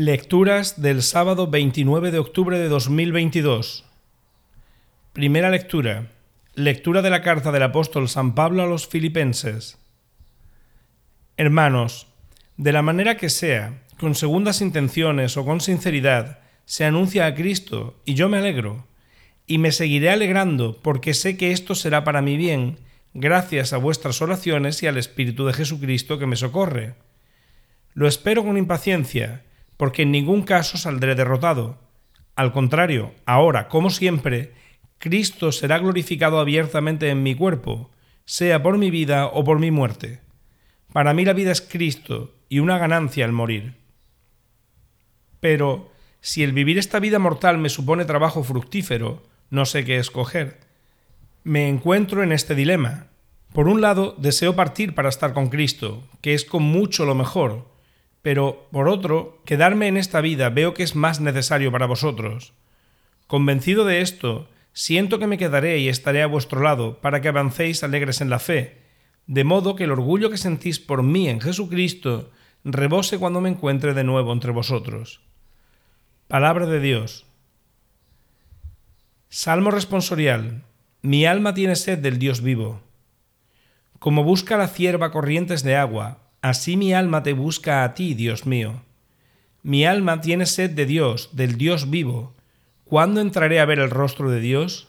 Lecturas del sábado 29 de octubre de 2022. Primera lectura. Lectura de la carta del apóstol San Pablo a los filipenses. Hermanos, de la manera que sea, con segundas intenciones o con sinceridad, se anuncia a Cristo, y yo me alegro, y me seguiré alegrando, porque sé que esto será para mi bien, gracias a vuestras oraciones y al Espíritu de Jesucristo que me socorre. Lo espero con impaciencia, porque en ningún caso saldré derrotado. Al contrario, ahora, como siempre, Cristo será glorificado abiertamente en mi cuerpo, sea por mi vida o por mi muerte. Para mí la vida es Cristo y una ganancia el morir. Pero, si el vivir esta vida mortal me supone trabajo fructífero, no sé qué escoger. Me encuentro en este dilema. Por un lado, deseo partir para estar con Cristo, que es con mucho lo mejor, pero, por otro, quedarme en esta vida veo que es más necesario para vosotros. Convencido de esto, siento que me quedaré y estaré a vuestro lado para que avancéis alegres en la fe, de modo que el orgullo que sentís por mí en Jesucristo rebose cuando me encuentre de nuevo entre vosotros. Palabra de Dios. Salmo responsorial. Mi alma tiene sed del Dios vivo. Como busca la cierva corrientes de agua, Así mi alma te busca a ti, Dios mío. Mi alma tiene sed de Dios, del Dios vivo. ¿Cuándo entraré a ver el rostro de Dios?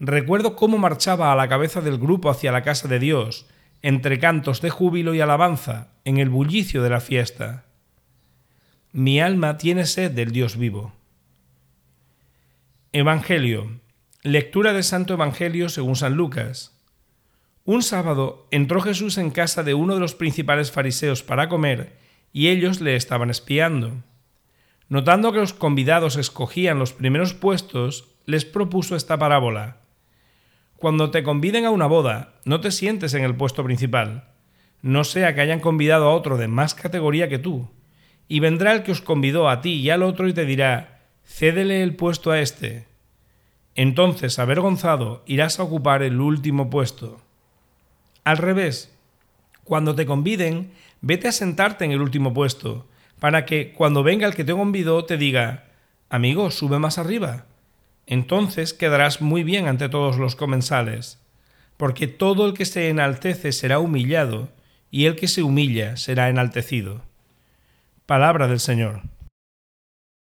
Recuerdo cómo marchaba a la cabeza del grupo hacia la casa de Dios, entre cantos de júbilo y alabanza, en el bullicio de la fiesta. Mi alma tiene sed del Dios vivo. Evangelio. Lectura del Santo Evangelio según San Lucas. Un sábado entró Jesús en casa de uno de los principales fariseos para comer, y ellos le estaban espiando. Notando que los convidados escogían los primeros puestos, les propuso esta parábola. Cuando te conviden a una boda, no te sientes en el puesto principal, no sea que hayan convidado a otro de más categoría que tú, y vendrá el que os convidó a ti y al otro y te dirá, cédele el puesto a éste. Entonces, avergonzado, irás a ocupar el último puesto. Al revés, cuando te conviden, vete a sentarte en el último puesto, para que cuando venga el que te convidó te diga, amigo, sube más arriba. Entonces quedarás muy bien ante todos los comensales, porque todo el que se enaltece será humillado, y el que se humilla será enaltecido. Palabra del Señor.